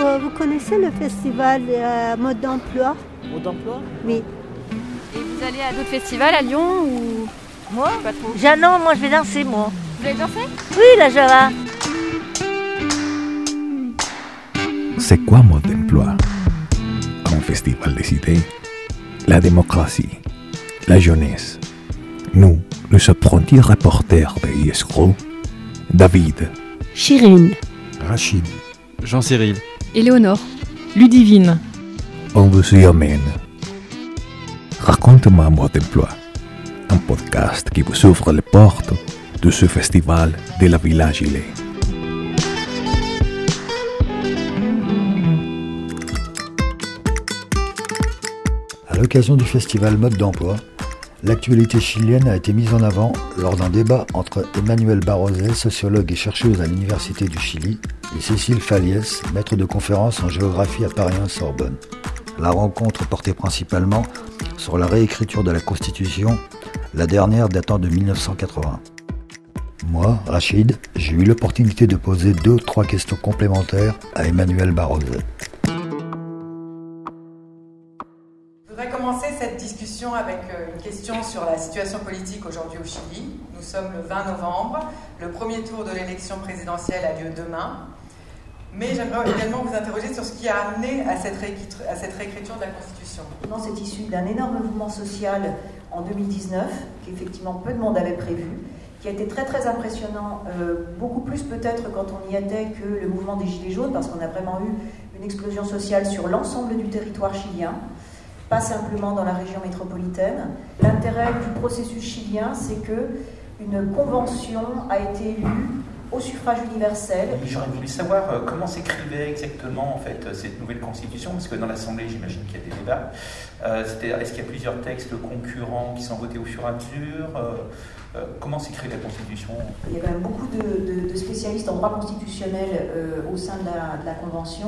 vous, connaissez le festival euh, Mode d'emploi? Mode d'emploi? Oui. Et vous allez à d'autres festivals à Lyon ou? Moi? Pas trop. Non, moi je vais danser, moi. Vous allez danser? Oui, la Java. C'est quoi Mode d'emploi? Un festival des idées, la démocratie, la jeunesse. Nous, les apprentis reporters de ISRO, David, Chirine, Rachid, Jean-Cyril, Éléonore. Ludivine. on vous y amène. Raconte-moi Mode d'emploi, un podcast qui vous ouvre les portes de ce festival de la Villa Gilet. À l'occasion du festival Mode d'emploi, l'actualité chilienne a été mise en avant lors d'un débat entre Emmanuel Barrozet, sociologue et chercheuse à l'Université du Chili, et Cécile Faliès, maître de conférence en géographie à Paris 1 Sorbonne. La rencontre portait principalement sur la réécriture de la Constitution, la dernière datant de 1980. Moi, Rachid, j'ai eu l'opportunité de poser deux ou trois questions complémentaires à Emmanuel Barrozet. Avec euh, une question sur la situation politique aujourd'hui au Chili. Nous sommes le 20 novembre, le premier tour de l'élection présidentielle a lieu demain. Mais j'aimerais également vous interroger sur ce qui a amené à cette, réécriture, à cette réécriture de la Constitution. C'est issu d'un énorme mouvement social en 2019, qu'effectivement peu de monde avait prévu, qui a été très très impressionnant, euh, beaucoup plus peut-être quand on y était que le mouvement des Gilets jaunes, parce qu'on a vraiment eu une explosion sociale sur l'ensemble du territoire chilien, pas simplement dans la région métropolitaine. L'intérêt du processus chilien, c'est que une convention a été élue au suffrage universel. J'aurais voulu savoir euh, comment s'écrivait exactement en fait euh, cette nouvelle constitution, parce que dans l'Assemblée, j'imagine qu'il y a des débats. Euh, c'est-à-dire, Est-ce qu'il y a plusieurs textes concurrents qui sont votés au fur et à mesure euh, Comment s'écrit la constitution? Il y a quand même beaucoup de, de- de spécialistes en droit constitutionnel euh, au sein de la, de la Convention.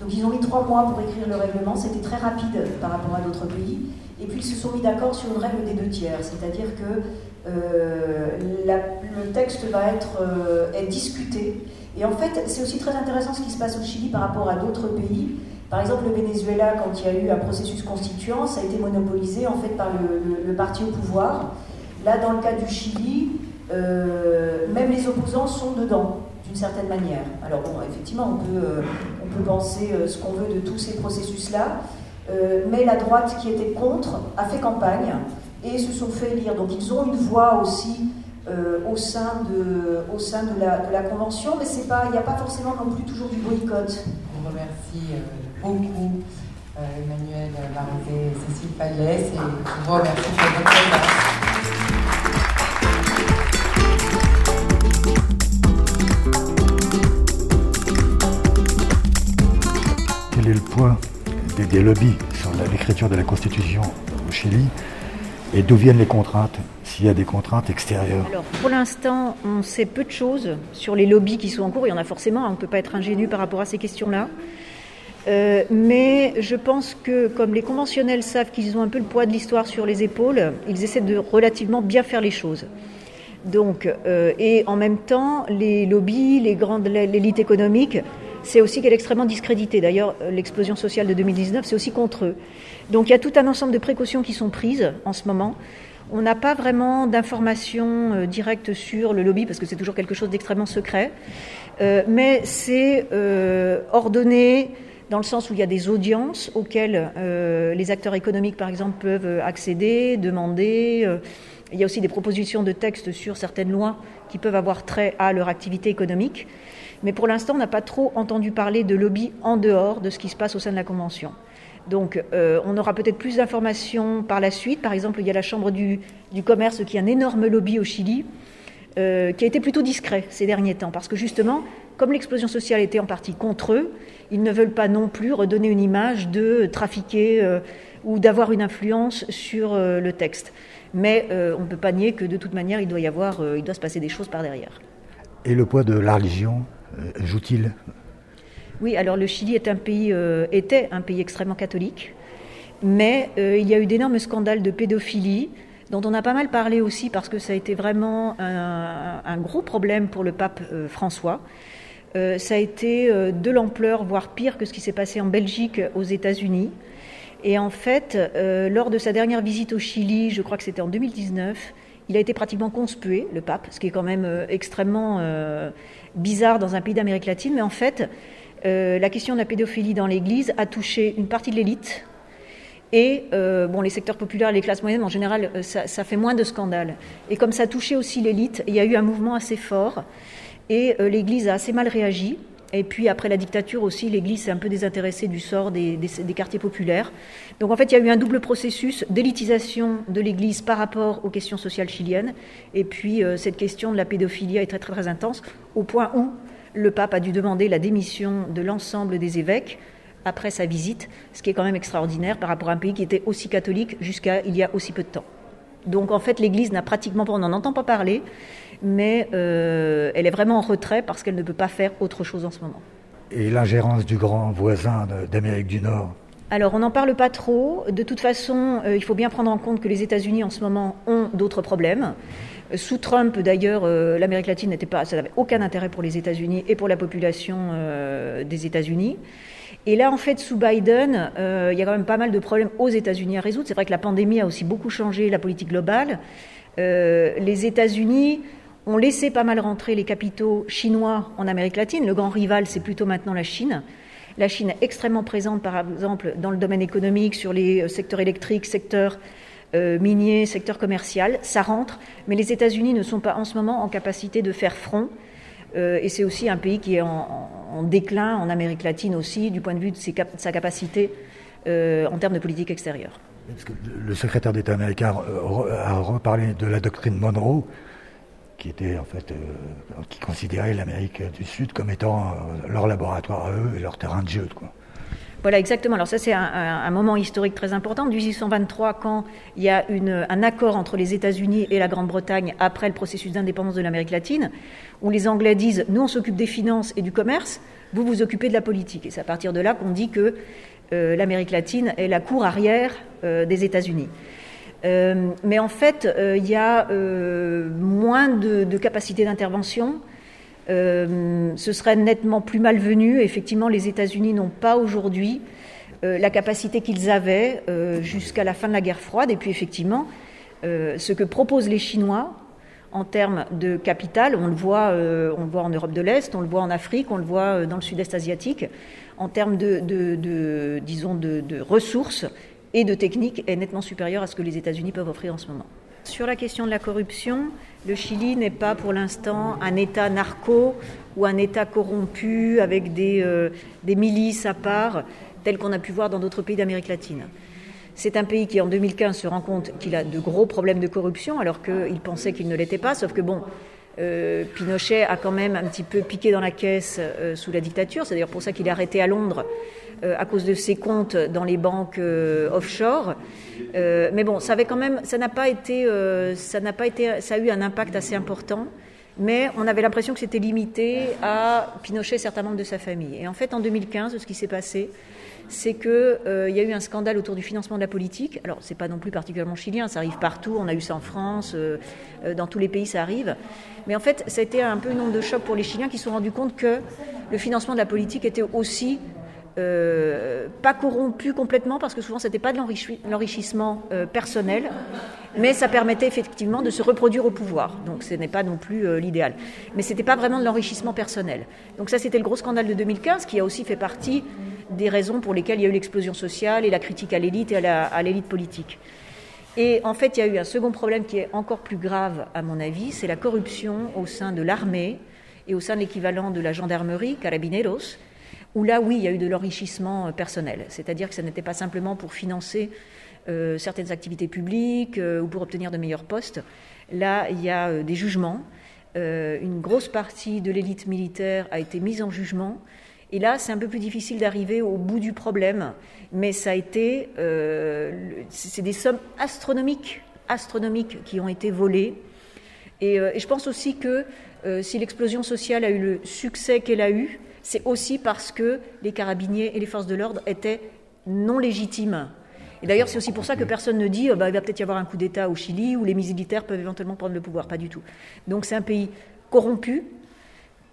Donc ils ont mis trois mois pour écrire le règlement, c'était très rapide par rapport à d'autres pays. Et puis ils se sont mis d'accord sur une règle des deux tiers, c'est-à-dire que euh, le texte va être euh, discuté. Et en fait, c'est aussi très intéressant ce qui se passe au Chili par rapport à d'autres pays. Par exemple, le Venezuela, quand il y a eu un processus constituant, ça a été monopolisé en fait par le, parti au pouvoir. Là, dans le cas du Chili, euh, même les opposants sont dedans, d'une certaine manière. Alors bon, effectivement, on peut, euh, peut penser euh, ce qu'on veut de tous ces processus-là, euh, mais la droite qui était contre a fait campagne et se sont fait élire. Donc ils ont une voix aussi euh, au sein de, au sein de, la, de la Convention, mais il n'y a pas forcément non plus toujours du boycott. On remercie euh, beaucoup euh, Emmanuel Barrezet et Cécile Paliès et vous remercie pour votre présence. Des, des lobbies sur l'écriture de la Constitution au Chili et d'où viennent les contraintes, s'il y a des contraintes extérieures Alors, pour l'instant, on sait peu de choses sur les lobbies qui sont en cours. Il y en a forcément, on ne peut pas être ingénu par rapport à ces questions-là. Euh, mais je pense que, comme les conventionnels savent qu'ils ont un peu le poids de l'histoire sur les épaules, ils essaient de relativement bien faire les choses. Donc, euh, et en même temps, les lobbies, les grandes, l'élite économique, c'est aussi qu'elle est extrêmement discréditée. D'ailleurs, l'explosion sociale de 2019, c'est aussi contre eux. Donc, il y a tout un ensemble de précautions qui sont prises en ce moment. On n'a pas vraiment d'informations euh, directes sur le lobby parce que c'est toujours quelque chose d'extrêmement secret. Euh, mais c'est euh, ordonné dans le sens où il y a des audiences auxquelles euh, les acteurs économiques, par exemple, peuvent accéder, demander. Euh, il y a aussi des propositions de textes sur certaines lois qui peuvent avoir trait à leur activité économique. Mais pour l'instant, on n'a pas trop entendu parler de lobby en dehors de ce qui se passe au sein de la Convention. Donc, euh, on aura peut-être plus d'informations par la suite. Par exemple, il y a la Chambre du, commerce qui est un énorme lobby au Chili, euh, qui a été plutôt discret ces derniers temps, parce que justement, comme l'explosion sociale était en partie contre eux, ils ne veulent pas non plus redonner une image de trafiquer euh, ou d'avoir une influence sur le texte. Mais on ne peut pas nier que de toute manière, il doit y avoir, il doit se passer des choses par derrière. Et le poids de la religion? Joue-t-il? Oui, alors le Chili est un pays, euh, était un pays extrêmement catholique, mais euh, il y a eu d'énormes scandales de pédophilie dont on a pas mal parlé aussi parce que ça a été vraiment un, gros problème pour le pape euh, François. ça a été de l'ampleur, voire pire que ce qui s'est passé en Belgique, aux États-Unis. Et en fait, lors de sa dernière visite au Chili, je crois que c'était en 2019, il a été pratiquement conspué, le pape, ce qui est quand même extrêmement bizarre dans un pays d'Amérique latine. Mais en fait, la question de la pédophilie dans l'Église a touché une partie de l'élite, et euh, bon, les secteurs populaires les classes moyennes, en général, euh, ça, fait moins de scandales. Et comme ça touchait aussi l'élite, il y a eu un mouvement assez fort. Et euh, l'Église a assez mal réagi. Et puis après la dictature aussi, l'Église s'est un peu désintéressée du sort des, quartiers populaires. Donc en fait, il y a eu un double processus d'élitisation de l'Église par rapport aux questions sociales chiliennes. Et puis cette question de la pédophilie est très très très intense, au point où le pape a dû demander la démission de l'ensemble des évêques après sa visite, ce qui est quand même extraordinaire par rapport à un pays qui était aussi catholique jusqu'à il y a aussi peu de temps. Donc en fait, l'Église n'a pratiquement pas, on n'en entend pas parler, mais euh, elle est vraiment en retrait parce qu'elle ne peut pas faire autre chose en ce moment. Et l'ingérence du grand voisin d'Amérique du Nord alors, on n'en parle pas trop. De toute façon, euh, il faut bien prendre en compte que les États-Unis, en ce moment, ont d'autres problèmes. Euh, sous Trump, d'ailleurs, l'Amérique latine n'était pas, ça n'avait aucun intérêt pour les États-Unis et pour la population des États-Unis. Et là, en fait, sous Biden, il y a quand même pas mal de problèmes aux États-Unis à résoudre. C'est vrai que la pandémie a aussi beaucoup changé la politique globale. Les États-Unis ont laissé pas mal rentrer les capitaux chinois en Amérique latine. Le grand rival, c'est plutôt maintenant la Chine. La Chine est extrêmement présente, par exemple, dans le domaine économique, sur les euh, secteurs électriques, secteurs miniers, secteur commercial. Ça rentre, mais les États-Unis ne sont pas en ce moment en capacité de faire front. et c'est aussi un pays qui est en déclin en Amérique latine aussi, du point de vue de, sa capacité euh, en termes de politique extérieure. le secrétaire d'État américain a reparlé de la doctrine Monroe, qui était en fait, euh, qui considérait l'Amérique du Sud comme étant euh, leur laboratoire à eux et leur terrain de jeu. Voilà, exactement. Alors ça, c'est un, moment historique très important. 1823, quand il y a un accord entre les États-Unis et la Grande-Bretagne après le processus d'indépendance de l'Amérique latine, où les Anglais disent, nous, on s'occupe des finances et du commerce, vous vous occupez de la politique. Et c'est à partir de là qu'on dit que euh, l'Amérique latine est la cour arrière des États-Unis. Euh, mais en fait, il y a moins de, de capacité d'intervention euh, ce serait nettement plus malvenu. Effectivement, les États-Unis n'ont pas aujourd'hui euh, la capacité qu'ils avaient euh, jusqu'à la fin de la guerre froide. Et puis, effectivement, ce que proposent les Chinois en termes de capital, on le voit, en Europe de l'Est, on le voit en Afrique, on le voit dans le Sud-Est asiatique, en termes de disons, de, ressources et de techniques, est nettement supérieur à ce que les États-Unis peuvent offrir en ce moment. Sur la question de la corruption, le Chili n'est pas pour l'instant un État narco ou un État corrompu avec des, euh, des milices à part, tel qu'on a pu voir dans d'autres pays d'Amérique latine. C'est un pays qui, en 2015, se rend compte qu'il a de gros problèmes de corruption, alors qu'il pensait qu'il ne l'était pas, sauf que, bon, euh, Pinochet a quand même un petit peu piqué dans la caisse euh, sous la dictature. C'est d'ailleurs pour ça qu'il est arrêté à Londres à cause de ses comptes dans les banques offshore. Euh, mais bon, ça avait quand même, ça n'a pas été, euh, ça n'a pas été, ça a eu un impact assez important. Mais on avait l'impression que c'était limité à Pinochet et certains membres de sa famille. Et en fait, en 2015, ce qui s'est passé, c'est qu'il euh, y a eu un scandale autour du financement de la politique. Alors, c'est pas non plus particulièrement chilien, ça arrive partout. On a eu ça en France, dans tous les pays, ça arrive. Mais en fait, ça a été un peu une onde de choc pour les Chiliens qui se sont rendus compte que le financement de la politique était aussi euh, pas corrompu complètement parce que souvent c'était pas de l'enrichissement euh, personnel, mais ça permettait effectivement de se reproduire au pouvoir. Donc ce n'est pas non plus euh, l'idéal. Mais c'était pas vraiment de l'enrichissement personnel. Donc ça c'était le gros scandale de 2015 qui a aussi fait partie des raisons pour lesquelles il y a eu l'explosion sociale et la critique à l'élite et à l'élite politique. Et en fait, il y a eu un second problème qui est encore plus grave, à mon avis, c'est la corruption au sein de l'armée et au sein de l'équivalent de la gendarmerie, carabineros, où là, oui, il y a eu de l'enrichissement euh, personnel. C'est-à-dire que ce n'était pas simplement pour financer euh, certaines activités publiques euh, ou pour obtenir de meilleurs postes. Là, il y a des jugements. une grosse partie de l'élite militaire a été mise en jugement. Et là, c'est un peu plus difficile d'arriver au bout du problème, mais ça a été, c'est des sommes astronomiques, astronomiques qui ont été volées. Et, et je pense aussi que si l'explosion sociale a eu le succès qu'elle a eu, c'est aussi parce que les carabiniers et les forces de l'ordre étaient non légitimes. Et d'ailleurs, c'est aussi pour ça que personne ne dit qu'il bah, va peut-être y avoir un coup d'État au Chili où les militaires peuvent éventuellement prendre le pouvoir. Pas du tout. Donc c'est un pays corrompu,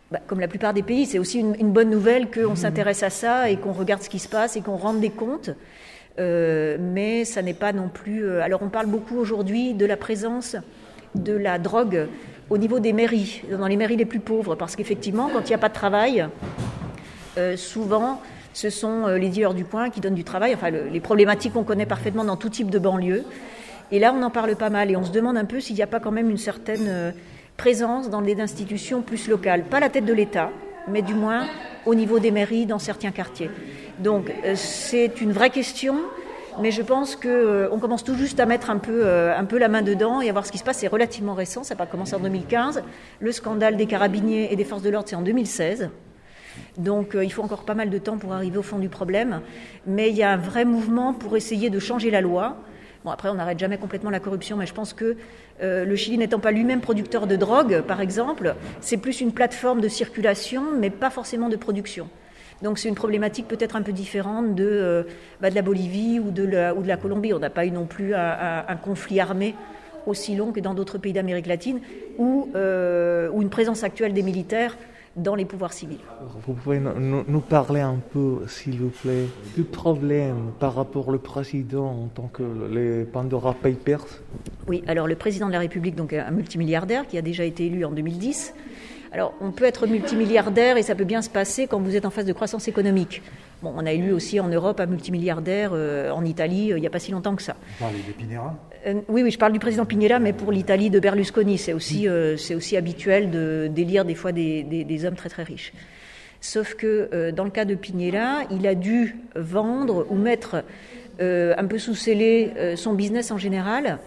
bah, comme la plupart des pays, c'est aussi une, bonne nouvelle qu'on s'intéresse à ça et qu'on regarde ce qui se passe et qu'on rende des comptes. Euh, mais ça n'est pas non plus. Euh, alors on parle beaucoup aujourd'hui de la présence de la drogue au niveau des mairies, dans les mairies les plus pauvres, parce qu'effectivement, quand il n'y a pas de travail, euh, souvent ce sont les dealers du coin qui donnent du travail, enfin les problématiques qu'on connaît parfaitement dans tout type de banlieue. Et là, on en parle pas mal et on se demande un peu s'il n'y a pas quand même une certaine présence dans des institutions plus locales, pas la tête de l'État, mais du moins au niveau des mairies dans certains quartiers. Donc euh, c'est une vraie question, mais je pense qu'on euh, commence tout juste à mettre un peu, euh, un peu la main dedans et à voir ce qui se passe. C'est relativement récent, ça n'a pas commencé en 2015. Le scandale des carabiniers et des forces de l'ordre, c'est en 2016. Donc il faut encore pas mal de temps pour arriver au fond du problème, mais il y a un vrai mouvement pour essayer de changer la loi. Bon, après, on n'arrête jamais complètement la corruption, mais je pense que euh, le Chili n'étant pas lui-même producteur de drogue, par exemple, c'est plus une plateforme de circulation, mais pas forcément de production. Donc c'est une problématique peut-être un peu différente de, euh, bah, de la Bolivie ou de la, ou de la, Colombie. On n'a pas eu non plus un, conflit armé aussi long que dans d'autres pays d'Amérique latine, ou euh, une présence actuelle des militaires dans les pouvoirs civils. Vous pouvez nous parler un peu, s'il vous plaît, du problème par rapport au président en tant que les Pandora Papers? Oui, alors le président de la République, donc un multimilliardaire qui a déjà été élu en 2010. Alors on peut être multimilliardaire et ça peut bien se passer quand vous êtes en phase de croissance économique. Bon, on a élu aussi en Europe un multimilliardaire euh, en Italie euh, il n'y a pas si longtemps que ça. Vous parlez de Pinera euh, Oui, oui, je parle du président Pinera, mais pour l'Italie de Berlusconi. C'est aussi, c'est aussi habituel d'élire des fois des, des, hommes très très riches. Sauf que dans le cas de Pinera, il a dû vendre ou mettre un peu sous scellé son business en général.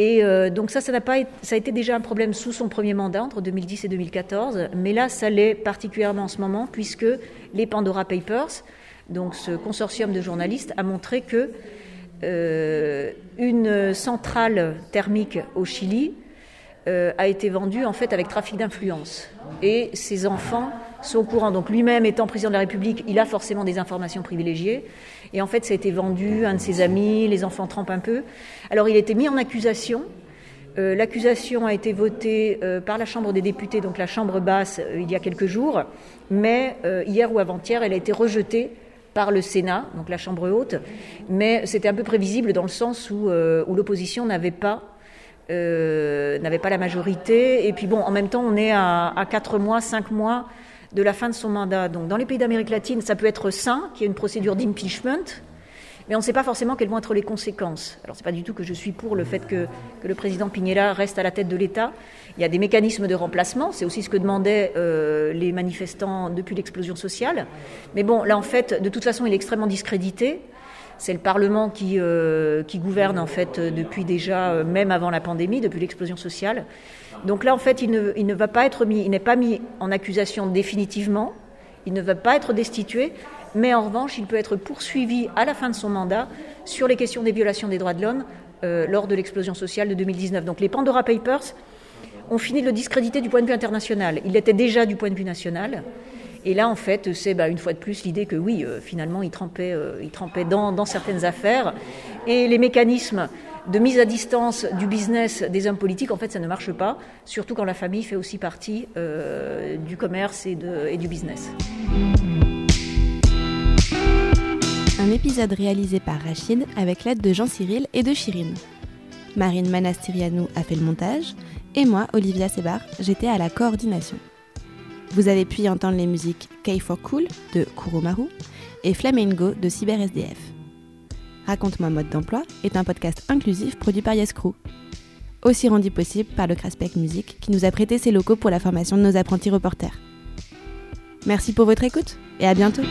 Et donc ça, ça, n'a pas ça a été déjà un problème sous son premier mandat, entre 2010 et 2014, mais là, ça l'est particulièrement en ce moment, puisque les Pandora Papers donc ce consortium de journalistes a montré que euh, une centrale thermique au Chili euh, a été vendue en fait avec trafic d'influence. Et ses enfants sont au courant. Donc lui-même étant président de la République, il a forcément des informations privilégiées. Et en fait, ça a été vendu un de ses amis, les enfants trempent un peu. Alors il a été mis en accusation. Euh, l'accusation a été votée par la Chambre des députés, donc la Chambre basse, il y a quelques jours. Mais hier ou avant-hier, elle a été rejetée par le Sénat, donc la Chambre haute, mais c'était un peu prévisible dans le sens où, euh, l'opposition n'avait pas, euh, n'avait pas la majorité. Et puis bon, en même temps, on est à, à 4 mois, 5 mois de la fin de son mandat. Donc dans les pays d'Amérique latine, ça peut être sain, qu'il y ait une procédure d'impeachment, mais on ne sait pas forcément quelles vont être les conséquences. Alors c'est pas du tout que je suis pour le fait que, que le président Piñera reste à la tête de l'État. Il y a des mécanismes de remplacement, c'est aussi ce que demandaient euh, les manifestants depuis l'explosion sociale. Mais bon, là en fait, de toute façon, il est extrêmement discrédité. C'est le Parlement qui, euh, gouverne en fait depuis déjà, euh, même avant la pandémie, depuis l'explosion sociale. Donc là, en fait, il ne, va pas être mis, il n'est pas mis en accusation définitivement. Il ne va pas être destitué, mais en revanche, il peut être poursuivi à la fin de son mandat sur les questions des violations des droits de l'homme euh, lors de l'explosion sociale de 2019. Donc les Pandora Papers ont fini de le discréditer du point de vue international. Il l'était déjà du point de vue national. Et là, en fait, c'est bah, une fois de plus l'idée que oui, euh, finalement, il trempait, euh, dans, certaines affaires. Et les mécanismes de mise à distance du business des hommes politiques, en fait, ça ne marche pas, surtout quand la famille fait aussi partie du commerce et du business. un épisode réalisé par Rachid avec l'aide de Jean-Cyril et de Chirine. Marine Manastirianou a fait le montage et moi, Olivia Sebar, j'étais à la coordination. Vous avez pu entendre les musiques K for Cool de Kuromaru et Flamengo de CyberSDF. Raconte-moi mode d'emploi est un podcast inclusif produit par Yescrew. Aussi rendu possible par le Craspec Music qui nous a prêté ses locaux pour la formation de nos apprentis reporters. Merci pour votre écoute et à bientôt!